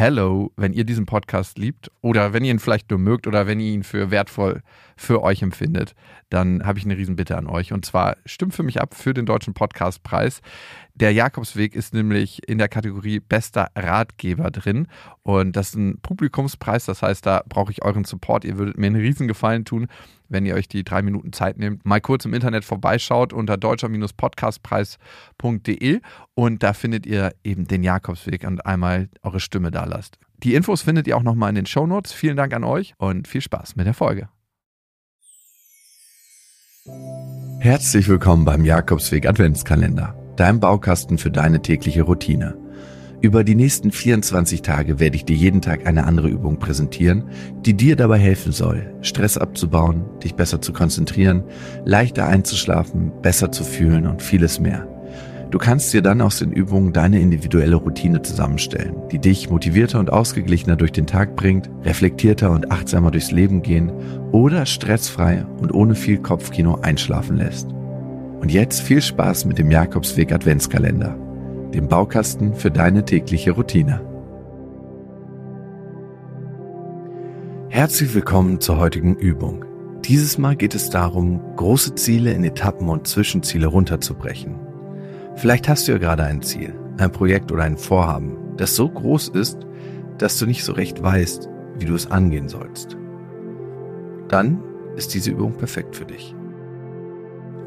hello, wenn ihr diesen Podcast liebt oder wenn ihr ihn vielleicht nur mögt oder wenn ihr ihn für wertvoll für euch empfindet, dann habe ich eine Riesenbitte an euch. Und zwar stimmt für mich ab für den Deutschen Podcastpreis. Der Jakobsweg ist nämlich in der Kategorie bester Ratgeber drin. Und das ist ein Publikumspreis. Das heißt, da brauche ich euren Support. Ihr würdet mir einen Riesengefallen tun, wenn ihr euch die drei Minuten Zeit nehmt, mal kurz im Internet vorbeischaut unter deutscher-podcastpreis.de und da findet ihr eben den Jakobsweg und einmal eure Stimme da lasst. Die Infos findet ihr auch nochmal in den Shownotes. Vielen Dank an euch und viel Spaß mit der Folge. Herzlich willkommen beim Jakobsweg Adventskalender, deinem Baukasten für deine tägliche Routine. Über die nächsten 24 Tage werde ich dir jeden Tag eine andere Übung präsentieren, die dir dabei helfen soll, Stress abzubauen, dich besser zu konzentrieren, leichter einzuschlafen, besser zu fühlen und vieles mehr. Du kannst dir dann aus den Übungen deine individuelle Routine zusammenstellen, die dich motivierter und ausgeglichener durch den Tag bringt, reflektierter und achtsamer durchs Leben gehen oder stressfrei und ohne viel Kopfkino einschlafen lässt. Und jetzt viel Spaß mit dem Jakobsweg Adventskalender dem Baukasten für deine tägliche Routine. Herzlich willkommen zur heutigen Übung. Dieses Mal geht es darum, große Ziele in Etappen und Zwischenziele runterzubrechen. Vielleicht hast du ja gerade ein Ziel, ein Projekt oder ein Vorhaben, das so groß ist, dass du nicht so recht weißt, wie du es angehen sollst. Dann ist diese Übung perfekt für dich.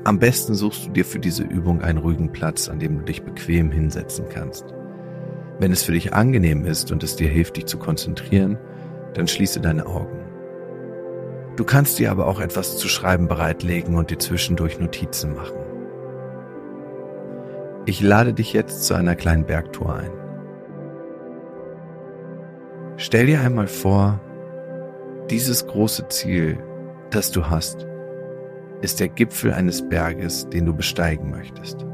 Am besten suchst du dir für diese Übung einen ruhigen Platz, an dem du dich bequem hinsetzen kannst. Wenn es für dich angenehm ist und es dir hilft, dich zu konzentrieren, dann schließe deine Augen. Du kannst dir aber auch etwas zu schreiben bereitlegen und dir zwischendurch Notizen machen. Ich lade dich jetzt zu einer kleinen Bergtour ein. Stell dir einmal vor, dieses große Ziel, das du hast, ist der Gipfel eines Berges, den du besteigen möchtest.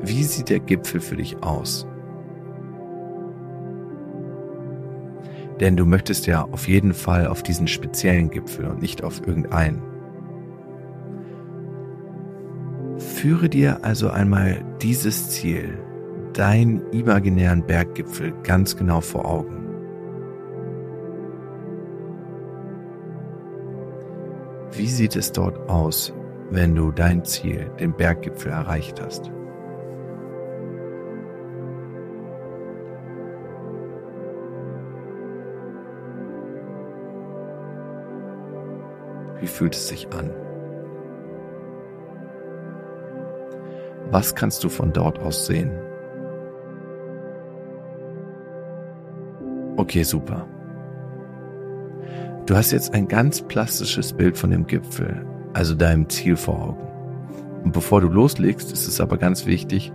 Wie sieht der Gipfel für dich aus? Denn du möchtest ja auf jeden Fall auf diesen speziellen Gipfel und nicht auf irgendeinen. Führe dir also einmal dieses Ziel, deinen imaginären Berggipfel, ganz genau vor Augen. Wie sieht es dort aus, wenn du dein Ziel, den Berggipfel, erreicht hast? Wie fühlt es sich an? Was kannst du von dort aus sehen? Okay, super. Du hast jetzt ein ganz plastisches Bild von dem Gipfel, also deinem Ziel vor Augen. Und bevor du loslegst, ist es aber ganz wichtig,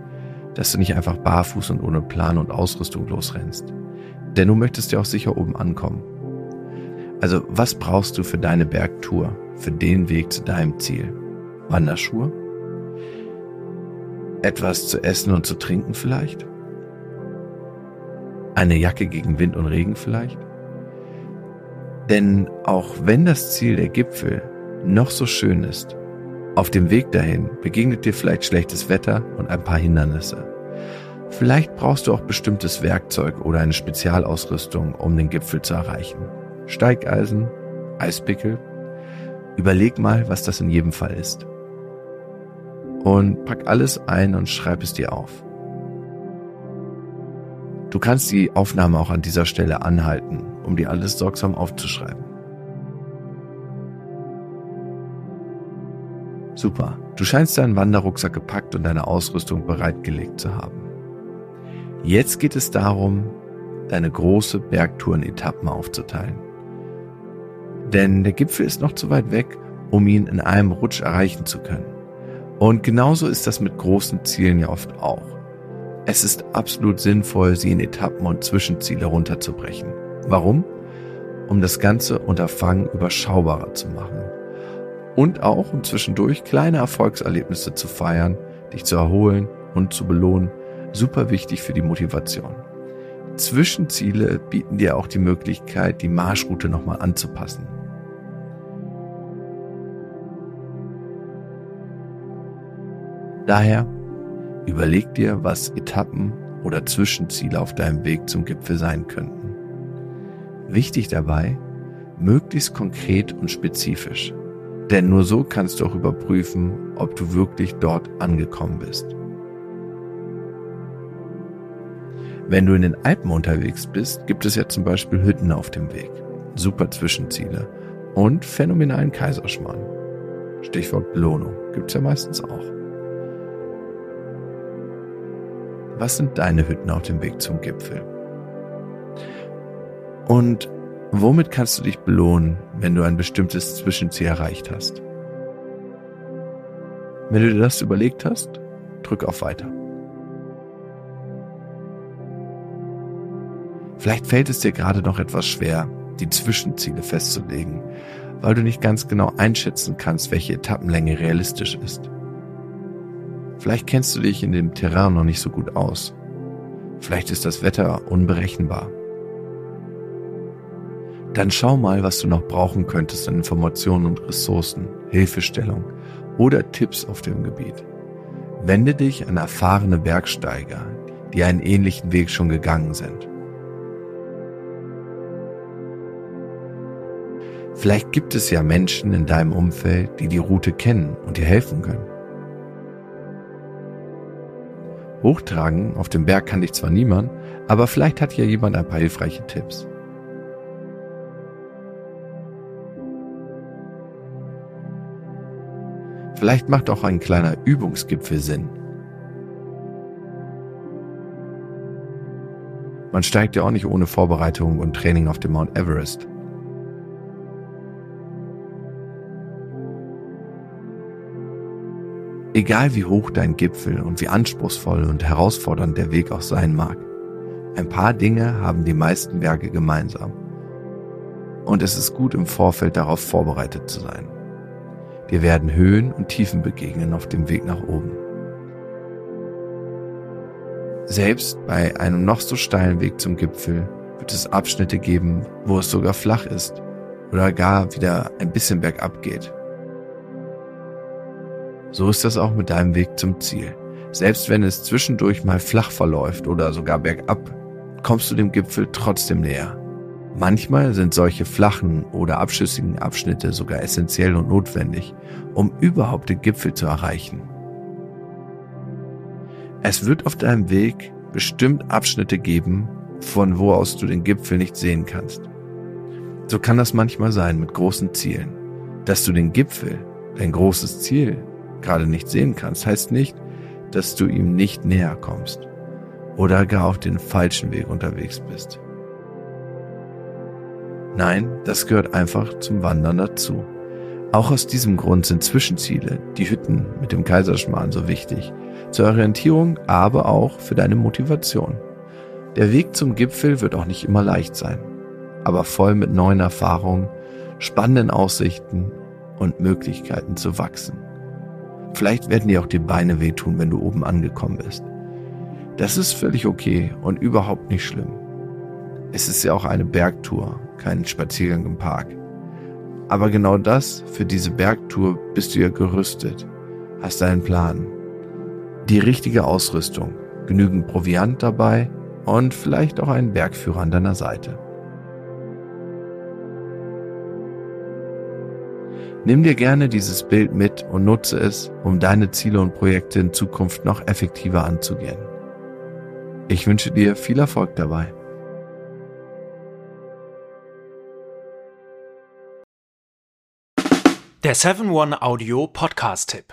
dass du nicht einfach barfuß und ohne Plan und Ausrüstung losrennst. Denn du möchtest ja auch sicher oben ankommen. Also was brauchst du für deine Bergtour, für den Weg zu deinem Ziel? Wanderschuhe? Etwas zu essen und zu trinken vielleicht? Eine Jacke gegen Wind und Regen vielleicht? Denn auch wenn das Ziel der Gipfel noch so schön ist, auf dem Weg dahin begegnet dir vielleicht schlechtes Wetter und ein paar Hindernisse. Vielleicht brauchst du auch bestimmtes Werkzeug oder eine Spezialausrüstung, um den Gipfel zu erreichen. Steigeisen, Eispickel. Überleg mal, was das in jedem Fall ist. Und pack alles ein und schreib es dir auf. Du kannst die Aufnahme auch an dieser Stelle anhalten, um dir alles sorgsam aufzuschreiben. Super, du scheinst deinen Wanderrucksack gepackt und deine Ausrüstung bereitgelegt zu haben. Jetzt geht es darum, deine große Bergtour in Etappen aufzuteilen. Denn der Gipfel ist noch zu weit weg, um ihn in einem Rutsch erreichen zu können. Und genauso ist das mit großen Zielen ja oft auch. Es ist absolut sinnvoll, sie in Etappen und Zwischenziele runterzubrechen. Warum? Um das ganze Unterfangen überschaubarer zu machen. Und auch, um zwischendurch kleine Erfolgserlebnisse zu feiern, dich zu erholen und zu belohnen. Super wichtig für die Motivation. Zwischenziele bieten dir auch die Möglichkeit, die Marschroute nochmal anzupassen. Daher Überleg dir, was Etappen oder Zwischenziele auf deinem Weg zum Gipfel sein könnten. Wichtig dabei, möglichst konkret und spezifisch, denn nur so kannst du auch überprüfen, ob du wirklich dort angekommen bist. Wenn du in den Alpen unterwegs bist, gibt es ja zum Beispiel Hütten auf dem Weg, super Zwischenziele und phänomenalen Kaiserschmarrn. Stichwort Belohnung gibt's ja meistens auch. Was sind deine Hütten auf dem Weg zum Gipfel? Und womit kannst du dich belohnen, wenn du ein bestimmtes Zwischenziel erreicht hast? Wenn du dir das überlegt hast, drück auf Weiter. Vielleicht fällt es dir gerade noch etwas schwer, die Zwischenziele festzulegen, weil du nicht ganz genau einschätzen kannst, welche Etappenlänge realistisch ist. Vielleicht kennst du dich in dem Terrain noch nicht so gut aus. Vielleicht ist das Wetter unberechenbar. Dann schau mal, was du noch brauchen könntest an Informationen und Ressourcen, Hilfestellung oder Tipps auf dem Gebiet. Wende dich an erfahrene Bergsteiger, die einen ähnlichen Weg schon gegangen sind. Vielleicht gibt es ja Menschen in deinem Umfeld, die die Route kennen und dir helfen können. Hochtragen auf dem Berg kann dich zwar niemand, aber vielleicht hat ja jemand ein paar hilfreiche Tipps. Vielleicht macht auch ein kleiner Übungsgipfel Sinn. Man steigt ja auch nicht ohne Vorbereitung und Training auf dem Mount Everest. Egal wie hoch dein Gipfel und wie anspruchsvoll und herausfordernd der Weg auch sein mag, ein paar Dinge haben die meisten Berge gemeinsam. Und es ist gut im Vorfeld darauf vorbereitet zu sein. Dir werden Höhen und Tiefen begegnen auf dem Weg nach oben. Selbst bei einem noch so steilen Weg zum Gipfel wird es Abschnitte geben, wo es sogar flach ist oder gar wieder ein bisschen bergab geht. So ist das auch mit deinem Weg zum Ziel. Selbst wenn es zwischendurch mal flach verläuft oder sogar bergab, kommst du dem Gipfel trotzdem näher. Manchmal sind solche flachen oder abschüssigen Abschnitte sogar essentiell und notwendig, um überhaupt den Gipfel zu erreichen. Es wird auf deinem Weg bestimmt Abschnitte geben, von wo aus du den Gipfel nicht sehen kannst. So kann das manchmal sein mit großen Zielen. Dass du den Gipfel, dein großes Ziel, gerade nicht sehen kannst, heißt nicht, dass du ihm nicht näher kommst oder gar auf den falschen Weg unterwegs bist. Nein, das gehört einfach zum Wandern dazu. Auch aus diesem Grund sind Zwischenziele, die Hütten mit dem Kaiserschmarrn so wichtig. Zur Orientierung, aber auch für deine Motivation. Der Weg zum Gipfel wird auch nicht immer leicht sein, aber voll mit neuen Erfahrungen, spannenden Aussichten und Möglichkeiten zu wachsen. Vielleicht werden dir auch die Beine wehtun, wenn du oben angekommen bist. Das ist völlig okay und überhaupt nicht schlimm. Es ist ja auch eine Bergtour, kein Spaziergang im Park. Aber genau das, für diese Bergtour bist du ja gerüstet, hast einen Plan, die richtige Ausrüstung, genügend Proviant dabei und vielleicht auch einen Bergführer an deiner Seite. Nimm dir gerne dieses Bild mit und nutze es, um deine Ziele und Projekte in Zukunft noch effektiver anzugehen. Ich wünsche dir viel Erfolg dabei. Der 7-One Audio Podcast-Tipp.